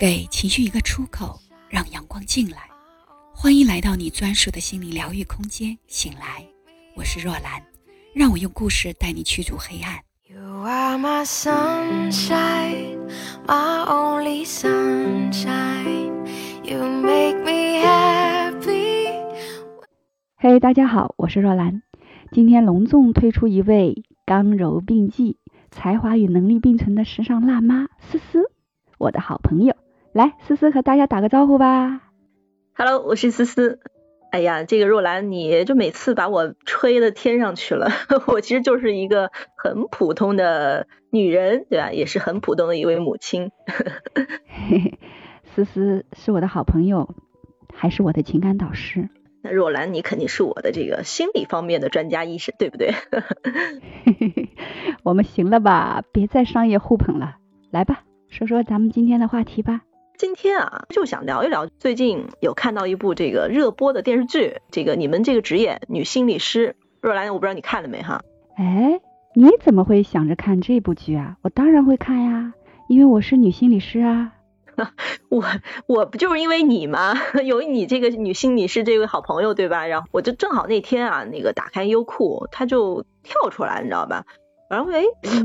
给情绪一个出口，让阳光进来。欢迎来到你专属的心灵疗愈空间。醒来，我是若兰，让我用故事带你驱逐黑暗。You are my sunshine, my only sunshine. You make me happy. 嘿，大家好，我是若兰。今天隆重推出一位刚柔并济、才华与能力并存的时尚辣妈思思，我的好朋友。来，思思和大家打个招呼吧。Hello，我是思思。哎呀，这个若兰，你就每次把我吹的天上去了。我其实就是一个很普通的女人，对吧？也是很普通的一位母亲。思思是我的好朋友，还是我的情感导师。那若兰，你肯定是我的这个心理方面的专家医生，对不对？我们行了吧？别再商业互捧了，来吧，说说咱们今天的话题吧。今天啊，就想聊一聊最近有看到一部这个热播的电视剧，这个你们这个职业女心理师若兰，我不知道你看了没哈？哎，你怎么会想着看这部剧啊？我当然会看呀，因为我是女心理师啊。我我不就是因为你吗？有你这个女心理师这位好朋友对吧？然后我就正好那天啊，那个打开优酷，它就跳出来，你知道吧？然后哎，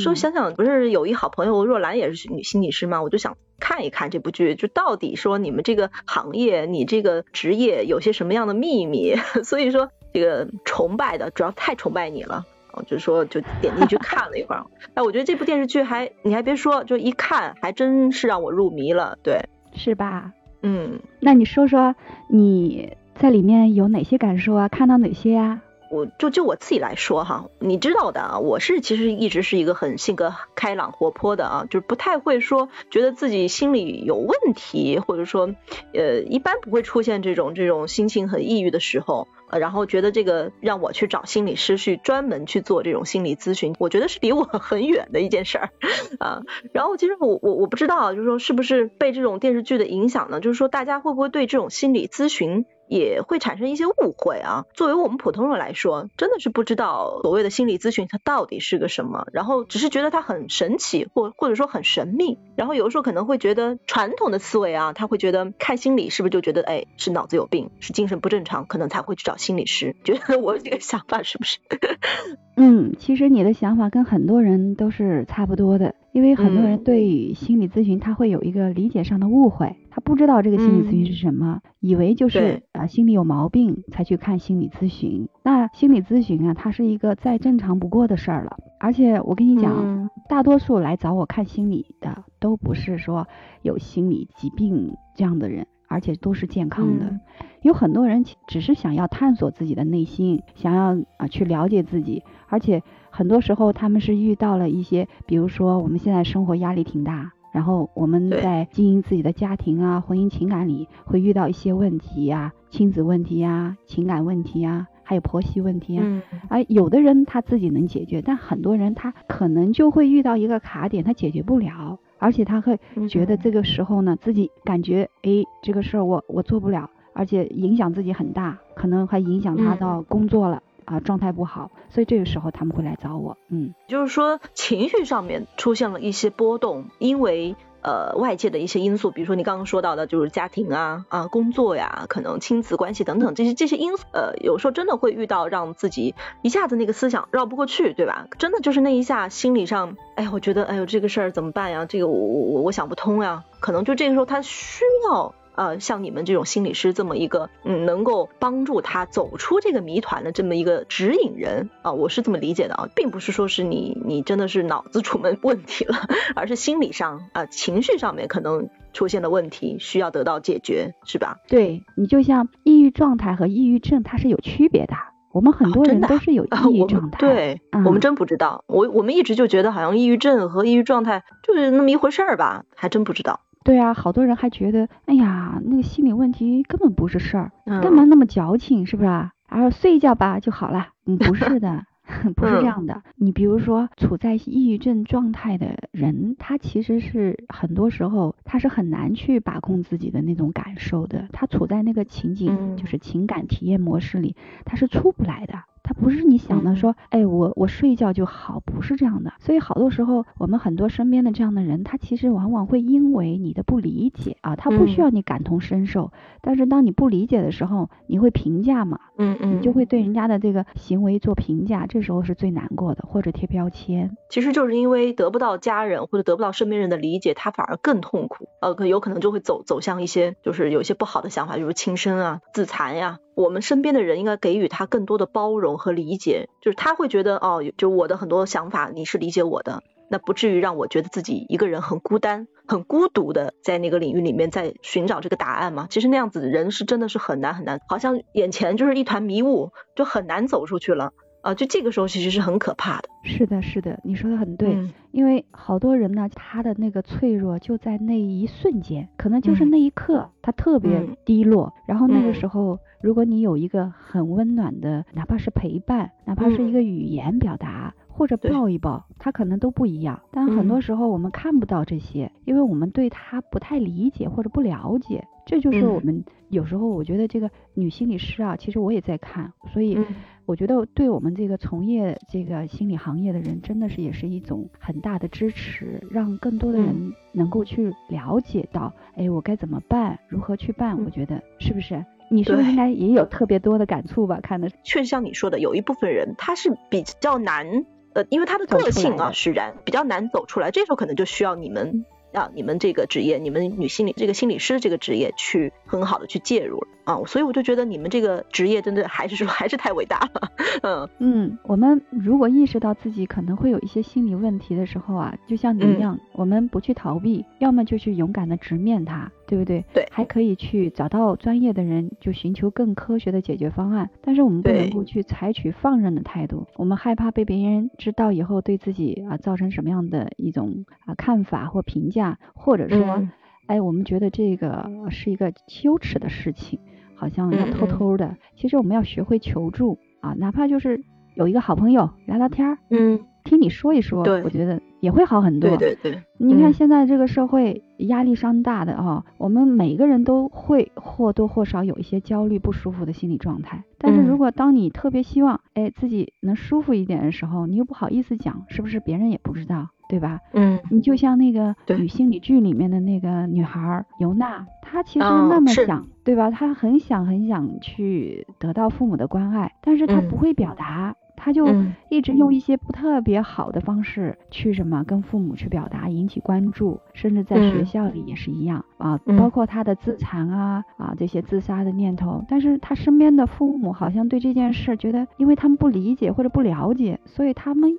说想想不是有一好朋友若兰也是女心理师吗？我就想看一看这部剧，就到底说你们这个行业，你这个职业有些什么样的秘密？所以说这个崇拜的主要太崇拜你了，就说就点进去看了一会儿。哎，我觉得这部电视剧还你还别说，就一看还真是让我入迷了，对，是吧？嗯，那你说说你在里面有哪些感受啊？看到哪些呀？我就就我自己来说哈，你知道的啊，我是其实一直是一个很性格开朗活泼的啊，就是不太会说觉得自己心里有问题，或者说呃一般不会出现这种这种心情很抑郁的时候，呃然后觉得这个让我去找心理师去专门去做这种心理咨询，我觉得是离我很远的一件事儿啊。然后其实我我我不知道，就是说是不是被这种电视剧的影响呢？就是说大家会不会对这种心理咨询？也会产生一些误会啊。作为我们普通人来说，真的是不知道所谓的心理咨询它到底是个什么，然后只是觉得它很神奇，或或者说很神秘。然后有的时候可能会觉得传统的思维啊，他会觉得看心理是不是就觉得哎是脑子有病，是精神不正常，可能才会去找心理师。觉得我这个想法是不是？嗯，其实你的想法跟很多人都是差不多的。因为很多人对于心理咨询，他会有一个理解上的误会，他不知道这个心理咨询是什么，以为就是啊心里有毛病才去看心理咨询。那心理咨询啊，它是一个再正常不过的事儿了。而且我跟你讲，大多数来找我看心理的，都不是说有心理疾病这样的人，而且都是健康的。有很多人只是想要探索自己的内心，想要啊去了解自己，而且。很多时候他们是遇到了一些，比如说我们现在生活压力挺大，然后我们在经营自己的家庭啊、婚姻情感里会遇到一些问题呀，亲子问题呀、情感问题呀，还有婆媳问题啊。嗯。而有的人他自己能解决，但很多人他可能就会遇到一个卡点，他解决不了，而且他会觉得这个时候呢，自己感觉哎这个事儿我我做不了，而且影响自己很大，可能还影响他到工作了。啊，状态不好，所以这个时候他们会来找我。嗯，就是说情绪上面出现了一些波动，因为呃外界的一些因素，比如说你刚刚说到的，就是家庭啊啊工作呀，可能亲子关系等等这些这些因素，呃有时候真的会遇到让自己一下子那个思想绕不过去，对吧？真的就是那一下心理上，哎呀，我觉得哎呦这个事儿怎么办呀？这个我我我想不通呀，可能就这个时候他需要。呃，像你们这种心理师这么一个，嗯，能够帮助他走出这个谜团的这么一个指引人啊，我是这么理解的啊，并不是说是你你真的是脑子出门问题了，而是心理上啊情绪上面可能出现的问题，需要得到解决，是吧？对你就像抑郁状态和抑郁症它是有区别的，我们很多人都是有抑郁状态，对，我们真不知道，我我们一直就觉得好像抑郁症和抑郁状态就是那么一回事儿吧，还真不知道。对啊，好多人还觉得，哎呀，那个心理问题根本不是事儿，干嘛那么矫情，是不是啊？然后睡一觉吧就好了，嗯，不是的，不是这样的。你比如说，处在抑郁症状态的人，他其实是很多时候他是很难去把控自己的那种感受的，他处在那个情景就是情感体验模式里，他是出不来的。它不是你想的说，哎，我我睡一觉就好，不是这样的。所以好多时候，我们很多身边的这样的人，他其实往往会因为你的不理解啊，他不需要你感同身受，但是当你不理解的时候，你会评价嘛，嗯嗯，你就会对人家的这个行为做评价，这时候是最难过的，或者贴标签。其实就是因为得不到家人或者得不到身边人的理解，他反而更痛苦，呃，可有可能就会走走向一些就是有一些不好的想法，比如轻生啊、自残呀。我们身边的人应该给予他更多的包容和理解，就是他会觉得哦，就我的很多想法你是理解我的，那不至于让我觉得自己一个人很孤单、很孤独的在那个领域里面在寻找这个答案嘛。其实那样子的人是真的是很难很难，好像眼前就是一团迷雾，就很难走出去了啊。就这个时候其实是很可怕的。是的，是的，你说的很对，因为好多人呢，他的那个脆弱就在那一瞬间，可能就是那一刻，他特别低落，然后那个时候。如果你有一个很温暖的，哪怕是陪伴，哪怕是一个语言表达，或者抱一抱，他可能都不一样。但很多时候我们看不到这些，因为我们对他不太理解或者不了解。这就是我们有时候我觉得这个女心理师啊，其实我也在看，所以我觉得对我们这个从业这个心理行业的人，真的是也是一种很大的支持，让更多的人能够去了解到，哎，我该怎么办，如何去办？我觉得是不是？你是不是应该也有特别多的感触吧？看的确实像你说的，有一部分人他是比较难，呃，因为他的个性啊使然，比较难走出来。这时候可能就需要你们啊，你们这个职业，你们女心理这个心理师这个职业去很好的去介入了。啊，所以我就觉得你们这个职业真的还是说 还是太伟大了，嗯嗯，我们如果意识到自己可能会有一些心理问题的时候啊，就像你一样，我们不去逃避，要么就去勇敢的直面它，对不对？对，还可以去找到专业的人，就寻求更科学的解决方案。但是我们不能够去采取放任的态度，我们害怕被别人知道以后对自己啊造成什么样的一种啊看法或评价，或者说，哎，我们觉得这个是一个羞耻的事情。好像要偷偷的，其实我们要学会求助啊，哪怕就是有一个好朋友聊聊天儿，嗯，听你说一说，我觉得也会好很多。对对对，你看现在这个社会压力山大的啊，我们每个人都会或多或少有一些焦虑不舒服的心理状态。但是如果当你特别希望哎自己能舒服一点的时候，你又不好意思讲，是不是别人也不知道？对吧？嗯，你就像那个女心理剧里面的那个女孩尤娜，她其实那么想，对吧？她很想很想去得到父母的关爱，但是她不会表达，她就一直用一些不特别好的方式去什么跟父母去表达，引起关注，甚至在学校里也是一样啊，包括她的自残啊啊这些自杀的念头，但是她身边的父母好像对这件事觉得，因为他们不理解或者不了解，所以他们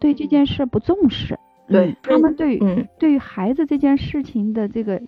对这件事不重视。对他们对于对于孩子这件事情的这个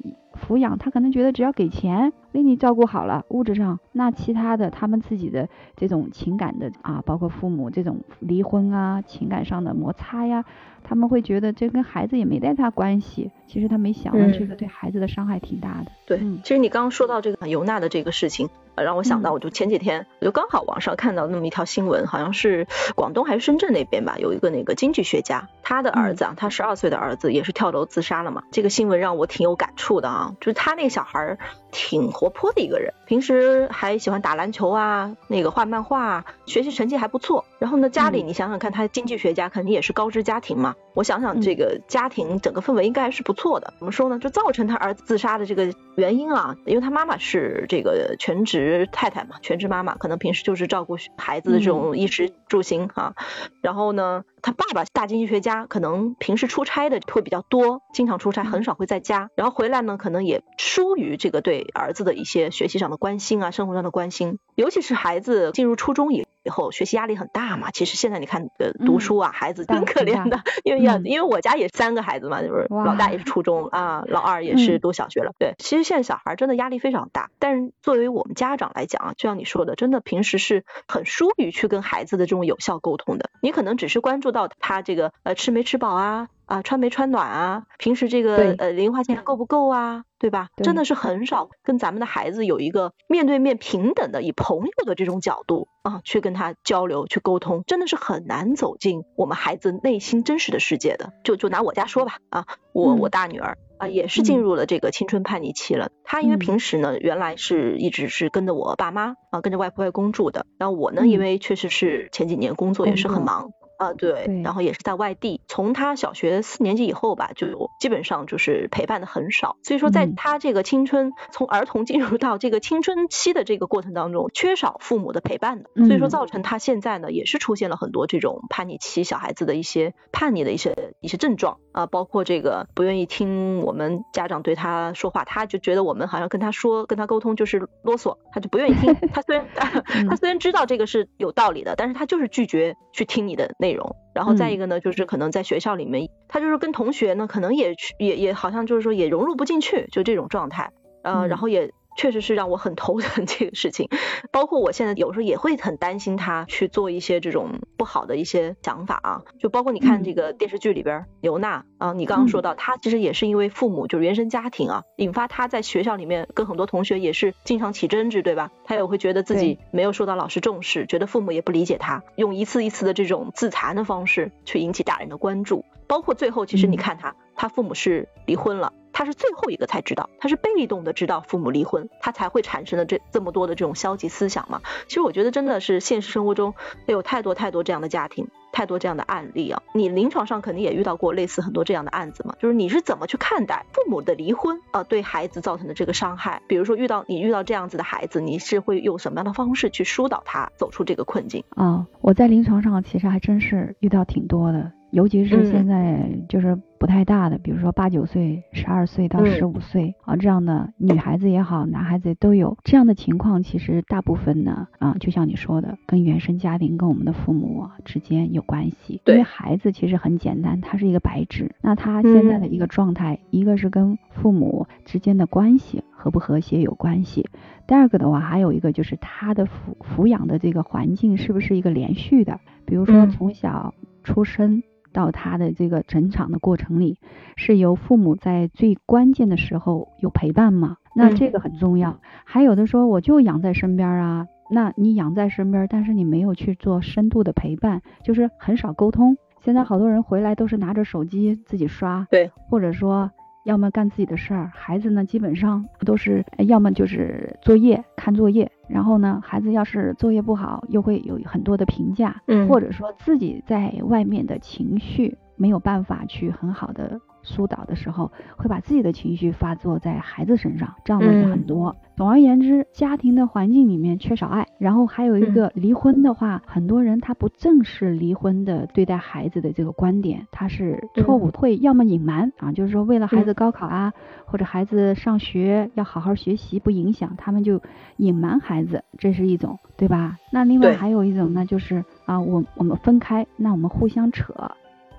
抚养，他可能觉得只要给钱，给你照顾好了物质上，那其他的他们自己的这种情感的啊，包括父母这种离婚啊，情感上的摩擦呀，他们会觉得这跟孩子也没太大关系。其实他没想到这个对孩子的伤害挺大的。对，其实你刚刚说到这个尤娜的这个事情。让我想到，我就前几天我就刚好网上看到那么一条新闻，好像是广东还是深圳那边吧，有一个那个经济学家，他的儿子啊，他十二岁的儿子也是跳楼自杀了嘛。这个新闻让我挺有感触的啊，就是他那个小孩儿挺活泼的一个人，平时还喜欢打篮球啊，那个画漫画，学习成绩还不错。然后呢，家里你想想看，他经济学家肯定也是高知家庭嘛。我想想这个家庭整个氛围应该还是不错的。怎么说呢？就造成他儿子自杀的这个原因啊，因为他妈妈是这个全职。太太嘛，全职妈妈，可能平时就是照顾孩子的这种衣食住行啊。然后呢，他爸爸大经济学家，可能平时出差的会比较多，经常出差，很少会在家。然后回来呢，可能也疏于这个对儿子的一些学习上的关心啊，生活上的关心。尤其是孩子进入初中以以后，学习压力很大嘛。其实现在你看，呃，读书啊，孩子挺可怜的，因为要因为我家也三个孩子嘛，就是老大也是初中啊，老二也是读小学了。对，其实现在小孩真的压力非常大。但是作为我们家长来讲啊，就像你说的，真的平时是很疏于去跟孩子的这种有效沟通的。你可能只是关注到他这个呃吃没吃饱啊。啊，穿没穿暖啊？平时这个呃零花钱够不够啊？对吧？真的是很少跟咱们的孩子有一个面对面平等的以朋友的这种角度啊，去跟他交流、去沟通，真的是很难走进我们孩子内心真实的世界的。就就拿我家说吧，啊，我我大女儿。啊，也是进入了这个青春叛逆期了。他因为平时呢，原来是一直是跟着我爸妈啊，跟着外婆外公住的。然后我呢，因为确实是前几年工作也是很忙。啊，对，然后也是在外地。从他小学四年级以后吧，就基本上就是陪伴的很少。所以说，在他这个青春，从儿童进入到这个青春期的这个过程当中，缺少父母的陪伴的，所以说造成他现在呢，也是出现了很多这种叛逆期小孩子的一些叛逆的一些一些症状啊，包括这个不愿意听我们家长对他说话，他就觉得我们好像跟他说跟他沟通就是啰嗦，他就不愿意听。他虽然 他虽然知道这个是有道理的，但是他就是拒绝去听你的内。内容，然后再一个呢，就是可能在学校里面，他就是跟同学呢，可能也也也好像就是说也融入不进去，就这种状态，呃，然后也。确实是让我很头疼 这个事情，包括我现在有时候也会很担心他去做一些这种不好的一些想法啊，就包括你看这个电视剧里边刘娜啊，你刚刚说到她其实也是因为父母就是原生家庭啊，引发她在学校里面跟很多同学也是经常起争执，对吧？她也会觉得自己没有受到老师重视，觉得父母也不理解她，用一次一次的这种自残的方式去引起大人的关注，包括最后其实你看他，他父母是离婚了。他是最后一个才知道，他是被动的知道父母离婚，他才会产生的这这么多的这种消极思想嘛。其实我觉得真的是现实生活中有太多太多这样的家庭，太多这样的案例啊。你临床上肯定也遇到过类似很多这样的案子嘛。就是你是怎么去看待父母的离婚啊对孩子造成的这个伤害？比如说遇到你遇到这样子的孩子，你是会用什么样的方式去疏导他走出这个困境？啊，我在临床上其实还真是遇到挺多的。尤其是现在就是不太大的，比如说八九岁、十二岁到十五岁啊这样的女孩子也好，男孩子都有这样的情况。其实大部分呢啊，就像你说的，跟原生家庭、跟我们的父母之间有关系。因为孩子其实很简单，他是一个白纸。那他现在的一个状态，一个是跟父母之间的关系和不和谐有关系。第二个的话，还有一个就是他的抚抚养的这个环境是不是一个连续的？比如说从小出生。到他的这个成长的过程里，是由父母在最关键的时候有陪伴吗？那这个很重要。还有的说我就养在身边啊，那你养在身边，但是你没有去做深度的陪伴，就是很少沟通。现在好多人回来都是拿着手机自己刷，对，或者说。要么干自己的事儿，孩子呢基本上都是要么就是作业看作业，然后呢孩子要是作业不好，又会有很多的评价，嗯，或者说自己在外面的情绪没有办法去很好的。疏导的时候，会把自己的情绪发作在孩子身上，这样的也很多。总而言之，家庭的环境里面缺少爱，然后还有一个离婚的话，很多人他不正视离婚的对待孩子的这个观点，他是错误，会要么隐瞒啊，就是说为了孩子高考啊，或者孩子上学要好好学习不影响，他们就隐瞒孩子，这是一种，对吧？那另外还有一种呢，就是啊，我我们分开，那我们互相扯。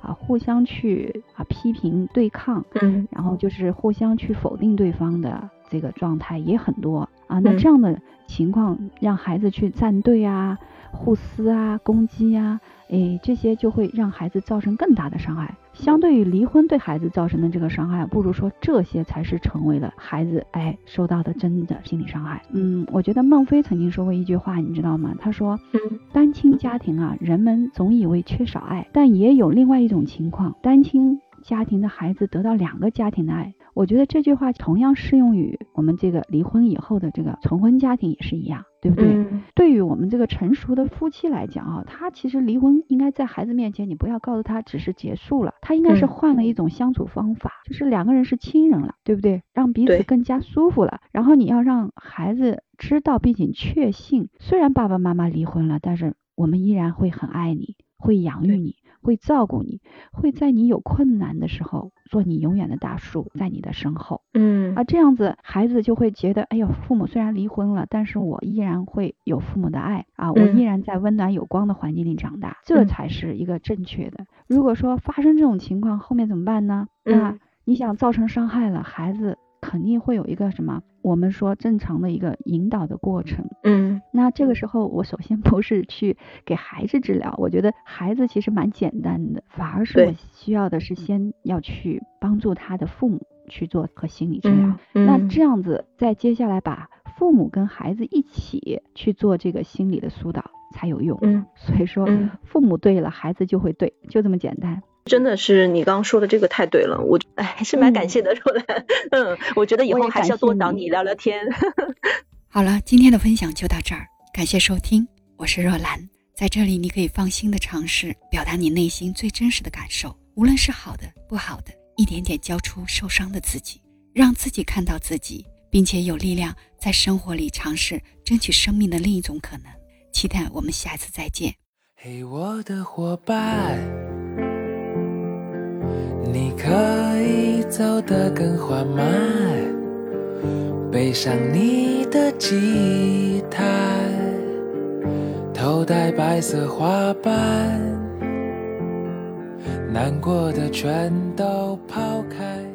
啊，互相去啊批评对抗，嗯，然后就是互相去否定对方的这个状态也很多啊。那这样的情况让孩子去站队啊、互撕啊、攻击啊。哎，这些就会让孩子造成更大的伤害。相对于离婚对孩子造成的这个伤害，不如说这些才是成为了孩子哎受到的真的心理伤害。嗯，我觉得孟非曾经说过一句话，你知道吗？他说，单亲家庭啊，人们总以为缺少爱，但也有另外一种情况，单亲家庭的孩子得到两个家庭的爱。我觉得这句话同样适用于我们这个离婚以后的这个重婚家庭也是一样，对不对？对于我们这个成熟的夫妻来讲啊，他其实离婚应该在孩子面前，你不要告诉他只是结束了，他应该是换了一种相处方法，就是两个人是亲人了，对不对？让彼此更加舒服了。然后你要让孩子知道并且确信，虽然爸爸妈妈离婚了，但是我们依然会很爱你，会养育你。会照顾你，会在你有困难的时候做你永远的大树，在你的身后。嗯，啊，这样子孩子就会觉得，哎呦，父母虽然离婚了，但是我依然会有父母的爱啊，我依然在温暖有光的环境里长大，这才是一个正确的。如果说发生这种情况，后面怎么办呢？那你想造成伤害了，孩子。肯定会有一个什么，我们说正常的一个引导的过程。嗯，那这个时候我首先不是去给孩子治疗，我觉得孩子其实蛮简单的，反而是我需要的是先要去帮助他的父母去做和心理治疗。那这样子，再接下来把父母跟孩子一起去做这个心理的疏导才有用。嗯，所以说父母对了，孩子就会对，就这么简单。真的是你刚刚说的这个太对了，我哎还是蛮感谢的，若兰。嗯，我觉得以后还是要多找你聊聊天。好了，今天的分享就到这儿，感谢收听，我是若兰，在这里你可以放心的尝试表达你内心最真实的感受，无论是好的不好的，一点点交出受伤的自己，让自己看到自己，并且有力量在生活里尝试争取生命的另一种可能。期待我们下次再见。嘿，我的伙伴，你可以走得更缓慢，背上你的吉他，头戴白色花瓣，难过的全都抛开。